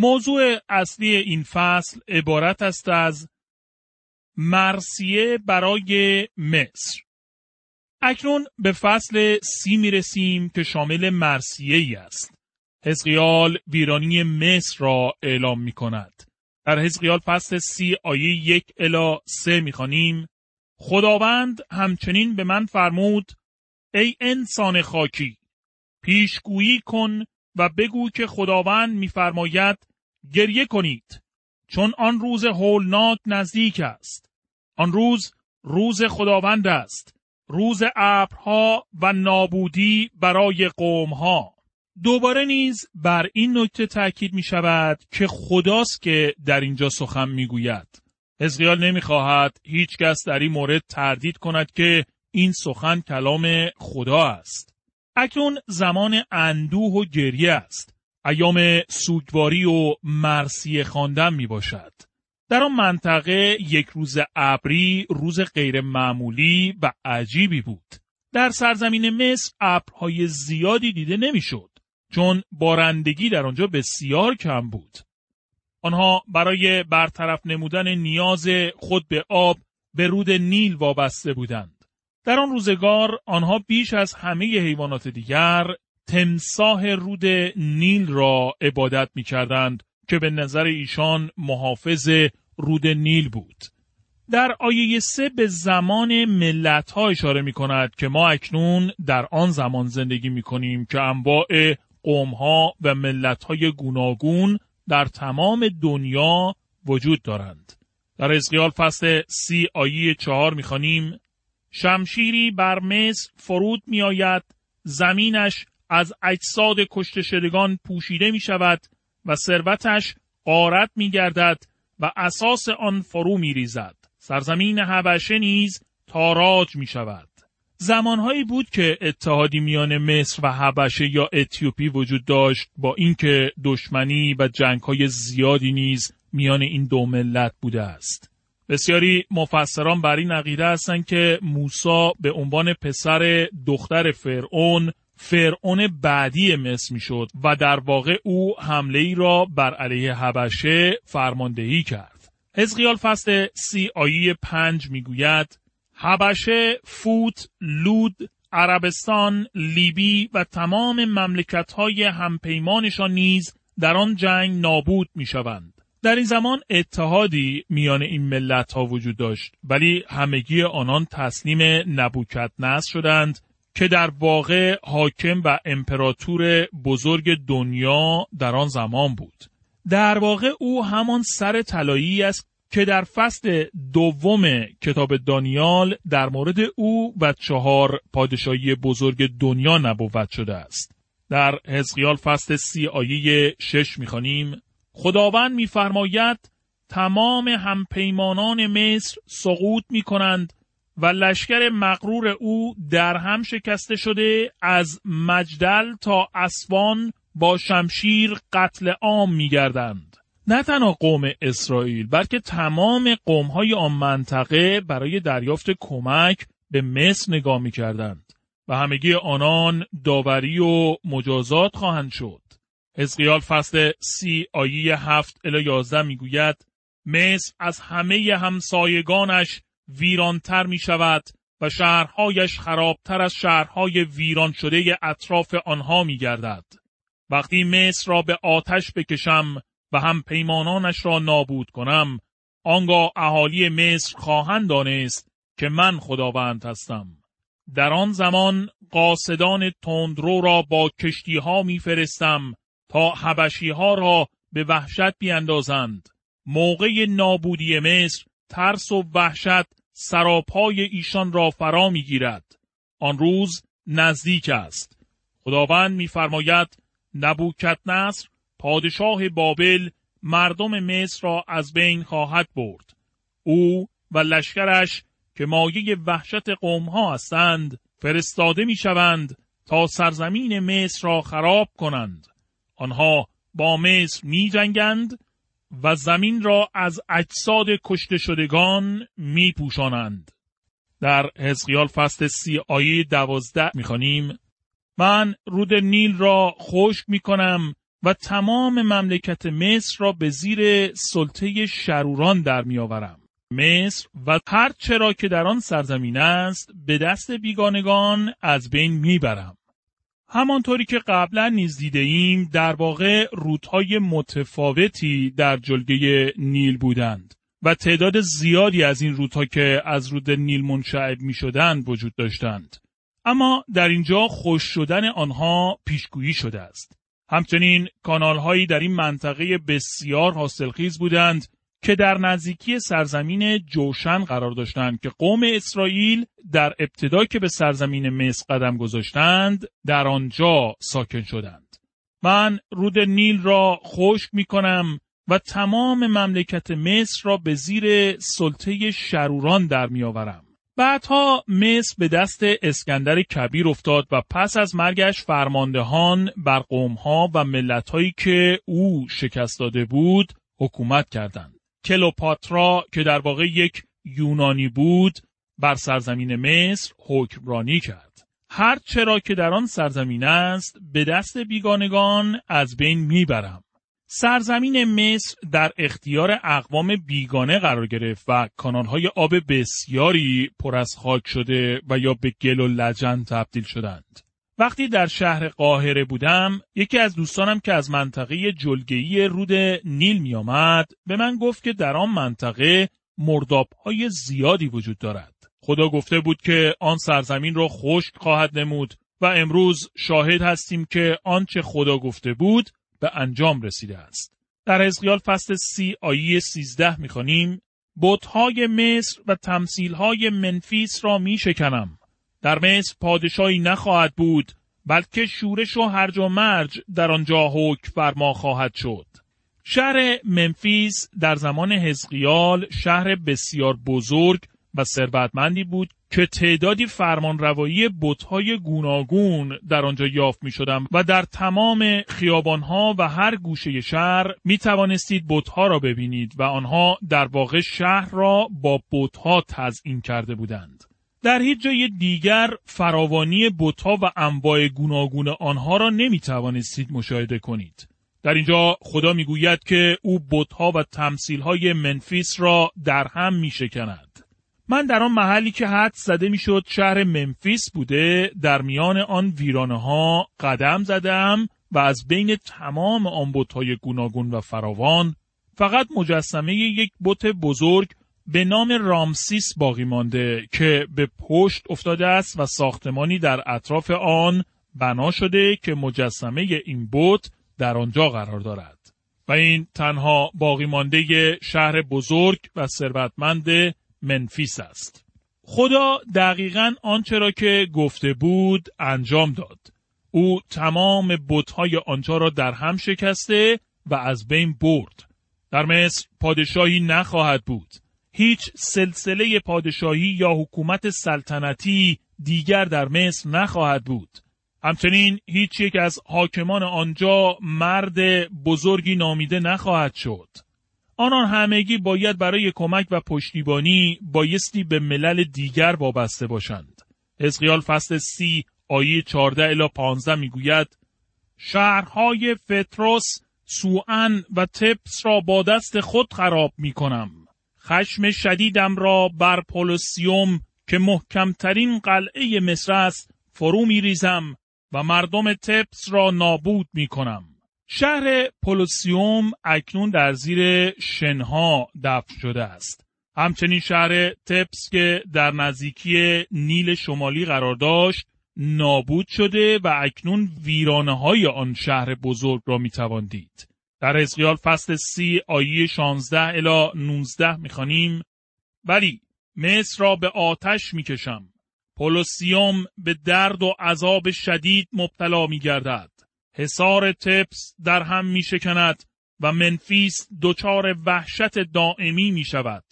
موضوع اصلی این فصل عبارت است از مرسیه برای مصر. اکنون به فصل سی می رسیم که شامل مرسیه ای است. حزقیال ویرانی مصر را اعلام می کند. در حزقیال فصل سی آیه یک الا سه می خانیم. خداوند همچنین به من فرمود ای انسان خاکی پیشگویی کن و بگو که خداوند میفرماید گریه کنید چون آن روز هولناک نزدیک است آن روز روز خداوند است روز ابرها و نابودی برای قومها دوباره نیز بر این نکته تاکید می شود که خداست که در اینجا سخن می گوید. حزقیال نمی خواهد هیچ کس در این مورد تردید کند که این سخن کلام خدا است. اکنون زمان اندوه و گریه است. ایام سوگواری و مرسی خواندن می باشد. در آن منطقه یک روز ابری روز غیر معمولی و عجیبی بود. در سرزمین مصر ابرهای زیادی دیده نمی‌شد چون بارندگی در آنجا بسیار کم بود. آنها برای برطرف نمودن نیاز خود به آب به رود نیل وابسته بودند. در آن روزگار آنها بیش از همه حیوانات دیگر تمساه رود نیل را عبادت می کردند که به نظر ایشان محافظ رود نیل بود. در آیه سه به زمان ملت ها اشاره می کند که ما اکنون در آن زمان زندگی می کنیم که انواع قوم ها و ملت های گوناگون در تمام دنیا وجود دارند. در ازغیال فصل سی آیه چهار می خانیم شمشیری بر مصر فرود می آید زمینش از اجساد کشته شدگان پوشیده می شود و ثروتش قارت می گردد و اساس آن فرو می ریزد. سرزمین حبشه نیز تاراج می شود. زمانهایی بود که اتحادی میان مصر و حبشه یا اتیوپی وجود داشت با اینکه دشمنی و جنگهای زیادی نیز میان این دو ملت بوده است. بسیاری مفسران بر این عقیده هستند که موسا به عنوان پسر دختر فرعون فرعون بعدی مصر می‌شد و در واقع او حمله ای را بر علیه حبشه فرماندهی کرد. حزقیال فصل سی آیه پنج می‌گوید حبشه، فوت، لود، عربستان، لیبی و تمام مملکت های همپیمانشان نیز در آن جنگ نابود می شوند. در این زمان اتحادی میان این ملت ها وجود داشت ولی همگی آنان تسلیم نبوکت نصر شدند که در واقع حاکم و امپراتور بزرگ دنیا در آن زمان بود. در واقع او همان سر طلایی است که در فصل دوم کتاب دانیال در مورد او و چهار پادشاهی بزرگ دنیا نبوت شده است. در حزقیال فصل سی آیه شش می‌خوانیم خداوند میفرماید تمام همپیمانان مصر سقوط می کنند و لشکر مغرور او در هم شکسته شده از مجدل تا اسوان با شمشیر قتل عام می گردند. نه تنها قوم اسرائیل بلکه تمام قوم های آن منطقه برای دریافت کمک به مصر نگاه می کردند و همگی آنان داوری و مجازات خواهند شد. حزقیال فصل سی آیه هفت الی یازده می‌گوید مصر از همه همسایگانش ویرانتر می شود و شهرهایش خرابتر از شهرهای ویران شده اطراف آنها می گردد. وقتی مصر را به آتش بکشم و هم پیمانانش را نابود کنم آنگاه اهالی مصر خواهند دانست که من خداوند هستم. در آن زمان قاصدان تندرو را با کشتی ها می فرستم تا حبشی ها را به وحشت بیاندازند. موقع نابودی مصر ترس و وحشت سراپای ایشان را فرا می‌گیرد. آن روز نزدیک است. خداوند میفرماید نبوکت نصر پادشاه بابل مردم مصر را از بین خواهد برد. او و لشکرش که مایه وحشت قومها هستند فرستاده می شوند تا سرزمین مصر را خراب کنند. آنها با مصر می جنگند و زمین را از اجساد کشته شدگان می پوشانند. در حزقیال فصل سی آیه دوازده می خانیم من رود نیل را خشک می کنم و تمام مملکت مصر را به زیر سلطه شروران در می آورم. مصر و هر چرا که در آن سرزمین است به دست بیگانگان از بین می‌برم. همانطوری که قبلا نیز دیده ایم در واقع رودهای متفاوتی در جلگه نیل بودند و تعداد زیادی از این رودها که از رود نیل منشعب می شدند وجود داشتند. اما در اینجا خوش شدن آنها پیشگویی شده است. همچنین کانال هایی در این منطقه بسیار حاصلخیز بودند که در نزدیکی سرزمین جوشن قرار داشتند که قوم اسرائیل در ابتدا که به سرزمین مصر قدم گذاشتند در آنجا ساکن شدند. من رود نیل را خشک می کنم و تمام مملکت مصر را به زیر سلطه شروران در می آورم. بعدها مصر به دست اسکندر کبیر افتاد و پس از مرگش فرماندهان بر قومها و ملتهایی که او شکست داده بود حکومت کردند. کلوپاترا که در واقع یک یونانی بود بر سرزمین مصر حکمرانی کرد. هر چرا که در آن سرزمین است به دست بیگانگان از بین می‌برم. سرزمین مصر در اختیار اقوام بیگانه قرار گرفت و کانالهای آب بسیاری پر از خاک شده و یا به گل و لجن تبدیل شدند. وقتی در شهر قاهره بودم یکی از دوستانم که از منطقه جلگهی رود نیل می آمد به من گفت که در آن منطقه مردابهای زیادی وجود دارد. خدا گفته بود که آن سرزمین را خشک خواهد نمود و امروز شاهد هستیم که آنچه خدا گفته بود به انجام رسیده است. در حزقیال فصل سی آیه سیزده می‌خوانیم بتهای مصر و تمثیلهای منفیس را می شکنم. در مصر پادشاهی نخواهد بود بلکه شورش و هرج و مرج در آنجا حکم فرما خواهد شد. شهر منفیس در زمان حزقیال شهر بسیار بزرگ و ثروتمندی بود که تعدادی فرمانروایی بتهای گوناگون در آنجا یافت می شدم و در تمام خیابانها و هر گوشه شهر می توانستید بتها را ببینید و آنها در واقع شهر را با بتها تزئین کرده بودند. در هیچ جای دیگر فراوانی بتها و انواع گوناگون آنها را نمی توانستید مشاهده کنید. در اینجا خدا می‌گوید که او بتها و تمثیلهای منفیس را در هم می شکند. من در آن محلی که حد زده می‌شد شهر منفیس بوده در میان آن ویرانه ها قدم زدم و از بین تمام آن بتهای گوناگون و فراوان فقط مجسمه یک بت بزرگ به نام رامسیس باقی مانده که به پشت افتاده است و ساختمانی در اطراف آن بنا شده که مجسمه این بت در آنجا قرار دارد و این تنها باقی مانده شهر بزرگ و ثروتمند منفیس است. خدا دقیقا آنچه را که گفته بود انجام داد. او تمام بتهای آنجا را در هم شکسته و از بین برد. در مصر پادشاهی نخواهد بود. هیچ سلسله پادشاهی یا حکومت سلطنتی دیگر در مصر نخواهد بود. همچنین هیچ یک از حاکمان آنجا مرد بزرگی نامیده نخواهد شد. آنان همگی باید برای کمک و پشتیبانی بایستی به ملل دیگر وابسته باشند. حزقیال فصل سی آیه 14 الی 15 می‌گوید شهرهای فتروس، سوئن و تپس را با دست خود خراب می کنم. خشم شدیدم را بر پولوسیوم که محکمترین قلعه مصر است فرو می ریزم و مردم تپس را نابود می کنم. شهر پولوسیوم اکنون در زیر شنها دفن شده است. همچنین شهر تپس که در نزدیکی نیل شمالی قرار داشت نابود شده و اکنون ویرانه های آن شهر بزرگ را می دید. در حزقیال فصل سی آیه 16 الی 19 می‌خوانیم ولی مصر را به آتش می‌کشم پولوسیوم به درد و عذاب شدید مبتلا میگردد حصار تپس در هم میشکند و منفیس دچار وحشت دائمی می شود.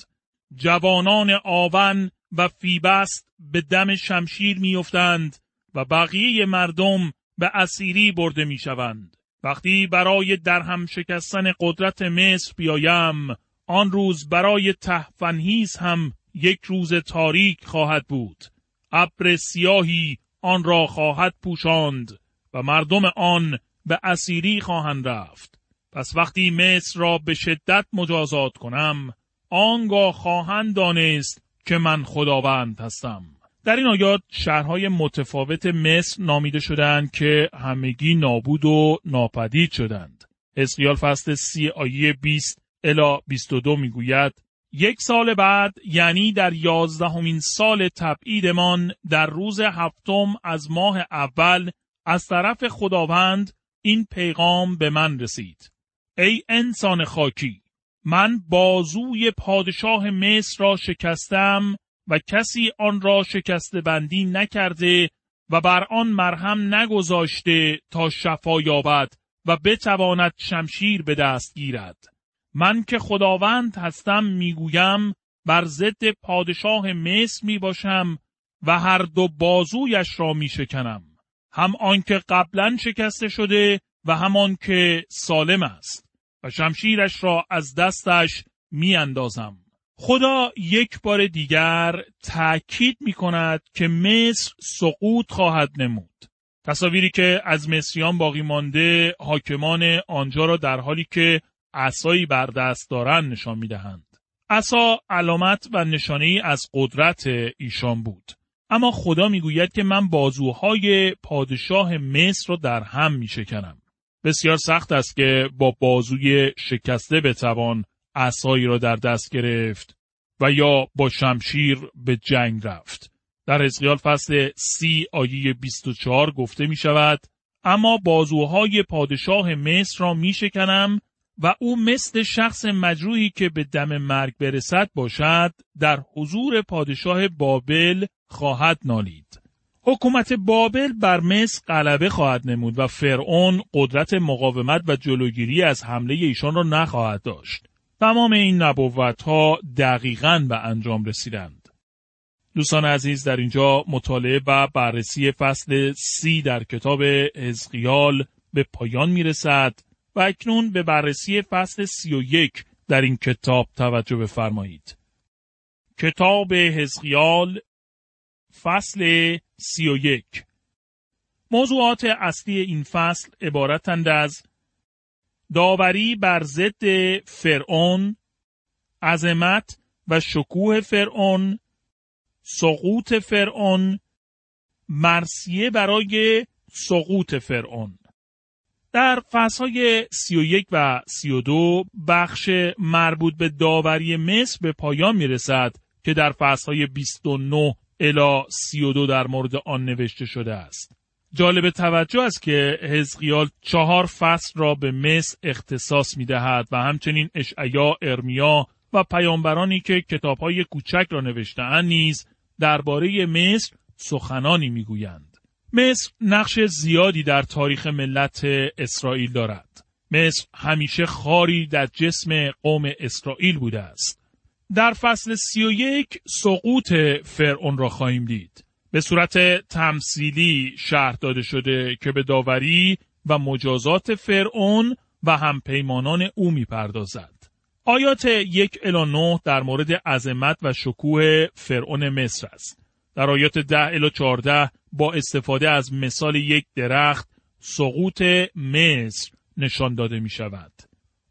جوانان آون و فیبست به دم شمشیر می افتند و بقیه مردم به اسیری برده می شوند. وقتی برای درهم شکستن قدرت مصر بیایم آن روز برای تحفنهیز هم یک روز تاریک خواهد بود. ابر سیاهی آن را خواهد پوشاند و مردم آن به اسیری خواهند رفت. پس وقتی مصر را به شدت مجازات کنم آنگاه خواهند دانست که من خداوند هستم. در این آیات شهرهای متفاوت مصر نامیده شدند که همگی نابود و ناپدید شدند. اسقیال فصل سی آیه 20 الا 22 می‌گوید یک سال بعد یعنی در یازدهمین سال تبعیدمان در روز هفتم از ماه اول از طرف خداوند این پیغام به من رسید. ای انسان خاکی من بازوی پادشاه مصر را شکستم و کسی آن را شکسته بندی نکرده و بر آن مرهم نگذاشته تا شفا یابد و بتواند شمشیر به دست گیرد. من که خداوند هستم می‌گویم بر ضد پادشاه مصر می باشم و هر دو بازویش را می شکنم. هم آنکه قبلا شکسته شده و همان که سالم است و شمشیرش را از دستش می اندازم. خدا یک بار دیگر تأکید می کند که مصر سقوط خواهد نمود. تصاویری که از مصریان باقی مانده حاکمان آنجا را در حالی که عصایی بر دست دارند نشان می دهند. عصا علامت و نشانه از قدرت ایشان بود. اما خدا می‌گوید که من بازوهای پادشاه مصر را در هم می شکنم. بسیار سخت است که با بازوی شکسته بتوان عصایی را در دست گرفت و یا با شمشیر به جنگ رفت. در حزقیال فصل سی آیه 24 گفته می شود اما بازوهای پادشاه مصر را می شکنم و او مثل شخص مجروحی که به دم مرگ برسد باشد در حضور پادشاه بابل خواهد نالید. حکومت بابل بر مصر غلبه خواهد نمود و فرعون قدرت مقاومت و جلوگیری از حمله ایشان را نخواهد داشت. تمام این نبوت ها دقیقا به انجام رسیدند. دوستان عزیز در اینجا مطالعه و بررسی فصل سی در کتاب حزقیال به پایان می رسد و اکنون به بررسی فصل سی و یک در این کتاب توجه بفرمایید. کتاب حزقیال فصل سی و یک موضوعات اصلی این فصل عبارتند از داوری بر ضد فرعون، عظمت و شکوه فرعون، سقوط فرعون، مرسیه برای سقوط فرعون. در فصلهای سی و یک و سی و دو بخش مربوط به داوری مصر به پایان می رسد که در فصلهای 29 الا 32 در مورد آن نوشته شده است. جالب توجه است که حزقیال چهار فصل را به مصر اختصاص می دهد و همچنین اشعیا، ارمیا و پیامبرانی که کتابهای کوچک را نوشتهاند نیز درباره مصر سخنانی می‌گویند. مصر نقش زیادی در تاریخ ملت اسرائیل دارد. مصر همیشه خاری در جسم قوم اسرائیل بوده است. در فصل سی و یک سقوط فرعون را خواهیم دید. به صورت تمثیلی شهر داده شده که به داوری و مجازات فرعون و همپیمانان او می‌پردازد. آیات یک الا نه در مورد عظمت و شکوه فرعون مصر است. در آیات ده الا چارده با استفاده از مثال یک درخت سقوط مصر نشان داده می شود.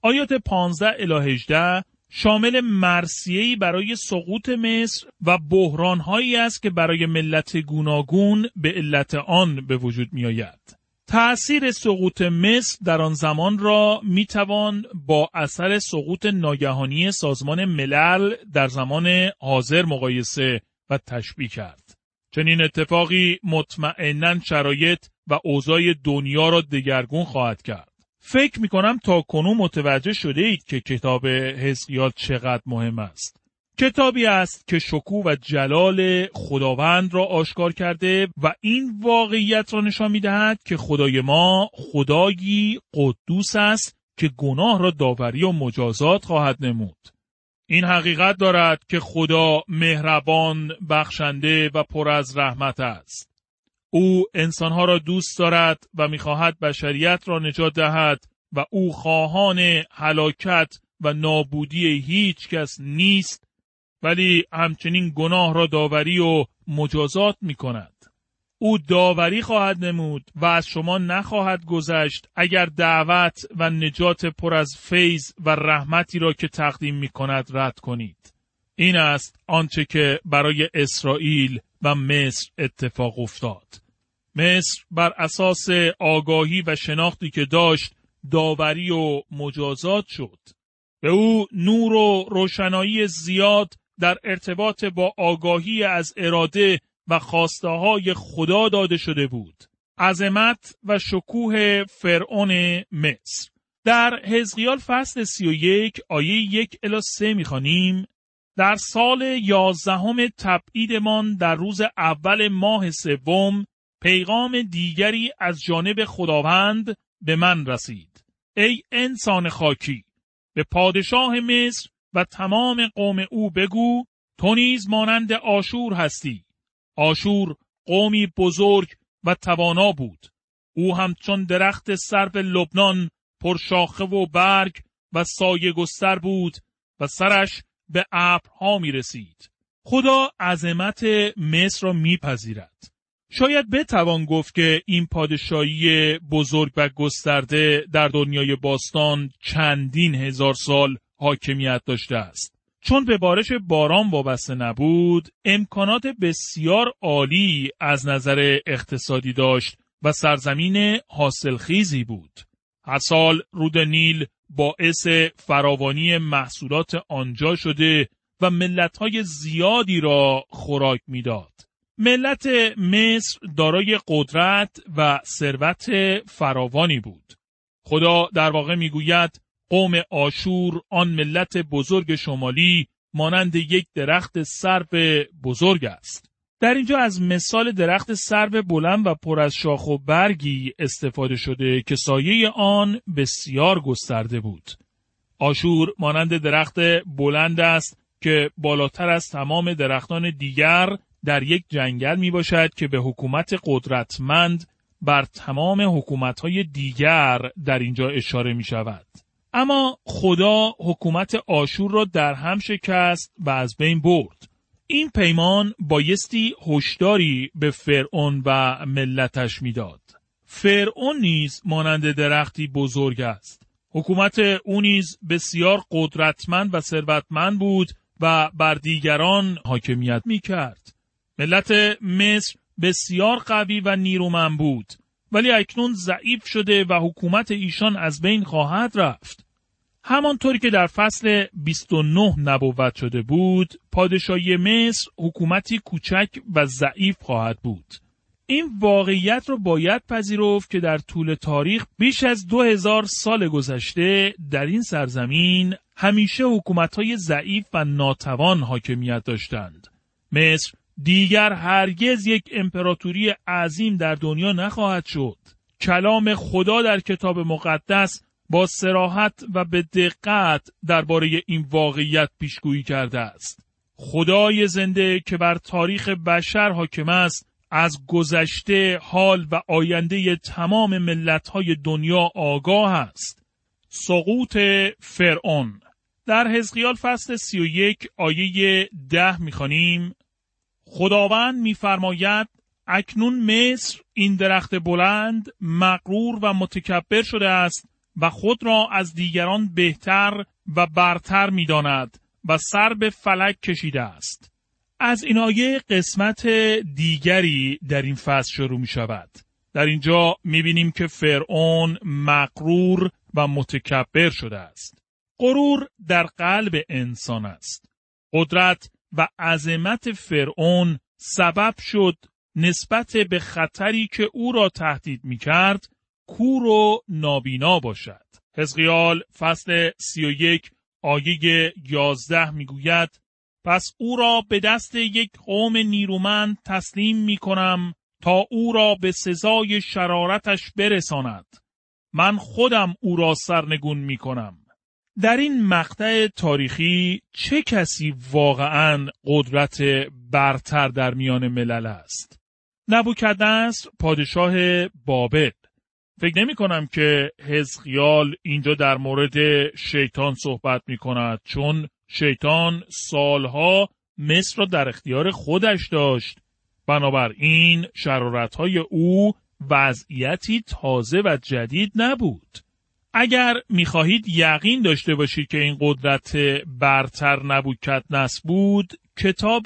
آیات 15 الا 18 شامل مرسیهی برای سقوط مصر و بحرانهایی است که برای ملت گوناگون به علت آن به وجود می آید. تأثیر سقوط مصر در آن زمان را می توان با اثر سقوط ناگهانی سازمان ملل در زمان حاضر مقایسه و تشبیه کرد. چنین اتفاقی مطمئنا شرایط و اوضاع دنیا را دگرگون خواهد کرد. فکر می کنم تا کنون متوجه شده اید که کتاب حزقیال چقدر مهم است. کتابی است که شکوه و جلال خداوند را آشکار کرده و این واقعیت را نشان می دهد که خدای ما خدایی قدوس است که گناه را داوری و مجازات خواهد نمود. این حقیقت دارد که خدا مهربان، بخشنده و پر از رحمت است. او انسانها را دوست دارد و می‌خواهد بشریت را نجات دهد و او خواهان هلاکت و نابودی هیچ کس نیست ولی همچنین گناه را داوری و مجازات می کند. او داوری خواهد نمود و از شما نخواهد گذشت اگر دعوت و نجات پر از فیض و رحمتی را که تقدیم می کند رد کنید. این است آنچه که برای اسرائیل و مصر اتفاق افتاد. مصر بر اساس آگاهی و شناختی که داشت داوری و مجازات شد. به او نور و روشنایی زیاد در ارتباط با آگاهی از اراده و خواسته های خدا داده شده بود. عظمت و شکوه فرعون مصر در حزقیال فصل سی و یک آیه یک الا سه می‌خوانیم در سال یازدهم تبعیدمان در روز اول ماه سوم پیغام دیگری از جانب خداوند به من رسید. ای انسان خاکی به پادشاه مصر و تمام قوم او بگو تو نیز مانند آشور هستی آشور قومی بزرگ و توانا بود او همچون درخت سرو لبنان پرشاخه و برگ و سایه گستر بود و سرش به ابرها می رسید. خدا عظمت مصر را میپذیرد. شاید بتوان گفت که این پادشاهی بزرگ و گسترده در دنیای باستان چندین هزار سال حاکمیت داشته است. چون به بارش باران وابسته نبود، امکانات بسیار عالی از نظر اقتصادی داشت و سرزمین حاصلخیزی بود. هر سال رود نیل باعث فراوانی محصولات آنجا شده و ملتهای زیادی را خوراک می‌داد. ملت مصر دارای قدرت و ثروت فراوانی بود. خدا در واقع می‌گوید قوم آشور آن ملت بزرگ شمالی مانند یک درخت سرو بزرگ است. در اینجا از مثال درخت سرو بلند و پر از شاخ و برگی استفاده شده که سایه آن بسیار گسترده بود. آشور مانند درخت بلند است که بالاتر از تمام درختان دیگر در یک جنگل می باشد که به حکومت قدرتمند بر تمام حکومتهای دیگر در اینجا اشاره می شود. اما خدا حکومت آشور را در هم شکست و از بین برد. این پیمان بایستی هشداری به فرعون و ملتش می‌داد. فرعون نیز مانند درختی بزرگ است. حکومت او نیز بسیار قدرتمند و ثروتمند بود و بر دیگران حاکمیت می کرد. ملت مصر بسیار قوی و نیرومند بود ولی اکنون ضعیف شده و حکومت ایشان از بین خواهد رفت. همانطوری که در فصل 29 نبوت شده بود، پادشاهی مصر حکومتی کوچک و ضعیف خواهد بود. این واقعیت را باید پذیرفت که در طول تاریخ بیش از دو هزار سال گذشته در این سرزمین همیشه حکومتهای ضعیف و ناتوان حاکمیت داشتند. مصر دیگر هرگز یک امپراتوری عظیم در دنیا نخواهد شد. کلام خدا در کتاب مقدس با سراحت و به دقت درباره این واقعیت پیشگویی کرده است. خدای زنده که بر تاریخ بشر حاکم است از گذشته حال و آینده تمام ملتهای دنیا آگاه است. سقوط فرعون در حزقیال فصل سی و یک آیه ده می‌خوانیم خداوند میفرماید اکنون مصر این درخت بلند مغرور و متکبر شده است و خود را از دیگران بهتر و برتر می داند و سر به فلک کشیده است. از این آیه قسمت دیگری در این فصل شروع می شود. در اینجا می بینیم که فرعون مقرور و متکبر شده است. غرور در قلب انسان است. قدرت و عظمت فرعون سبب شد نسبت به خطری که او را تهدید می کرد کور و نابینا باشد. حزقیال فصل سی و یک آیه یازده می‌گوید پس او را به دست یک قوم نیرومند تسلیم می کنم تا او را به سزای شرارتش برساند. من خودم او را سرنگون می کنم. در این مقطع تاریخی چه کسی واقعا قدرت برتر در میان ملل است؟ نبوکدنصر پادشاه بابل. فکر نمی کنم که حزقیال اینجا در مورد شیطان صحبت می کند چون شیطان سالها مصر را در اختیار خودش داشت. بنابراین شرارتهای او وضعیتی تازه و جدید نبود. اگر می‌خواهید یقین داشته باشید که این قدرت برتر نبوکت نصر بود کتاب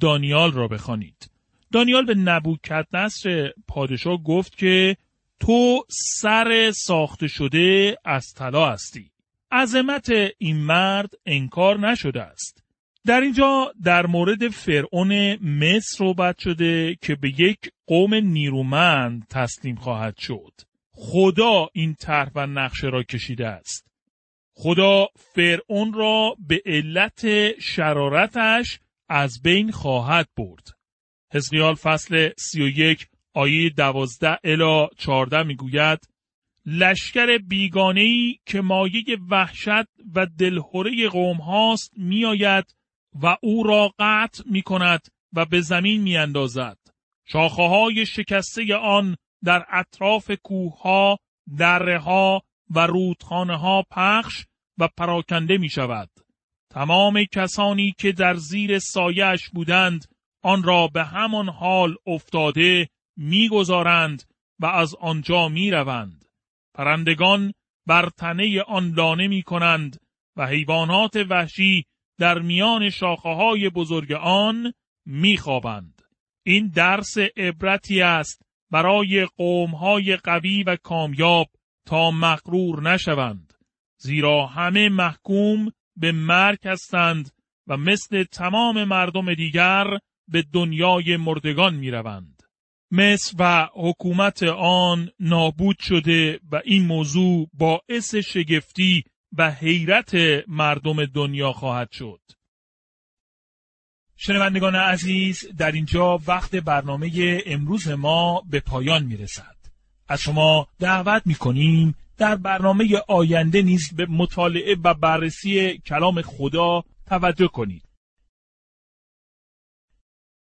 دانیال را بخوانید. دانیال به نبوکت نصر پادشاه گفت که تو سر ساخته شده از طلا هستی. عظمت این مرد انکار نشده است. در اینجا در مورد فرعون مصر صحبت شده که به یک قوم نیرومند تسلیم خواهد شد. خدا این طرح و نقشه را کشیده است خدا فرعون را به علت شرارتش از بین خواهد برد حزقیال فصل سی و یک آیه دوازده الا چارده می‌گوید لشکر بیگانهی که مایه وحشت و دلهوره قوم هاست میآید و او را قطع می کند و به زمین می اندازد. شاخه های شکسته آن در اطراف کوه ها، دره و رودخانه ها پخش و پراکنده می شود. تمام کسانی که در زیر سایش بودند آن را به همان حال افتاده می‌گذارند و از آنجا می روند. پرندگان بر تنه آن لانه می کنند و حیوانات وحشی در میان شاخه های بزرگ آن میخوابند. این درس عبرتی است برای قوم های قوی و کامیاب تا مغرور نشوند. زیرا همه محکوم به مرگ هستند و مثل تمام مردم دیگر به دنیای مردگان می روند. مصر و حکومت آن نابود شده و این موضوع باعث شگفتی و حیرت مردم دنیا خواهد شد. شنوندگان عزیز در اینجا وقت برنامه امروز ما به پایان می رسد. از شما دعوت می کنیم در برنامه آینده نیز به مطالعه و بررسی کلام خدا توجه کنید.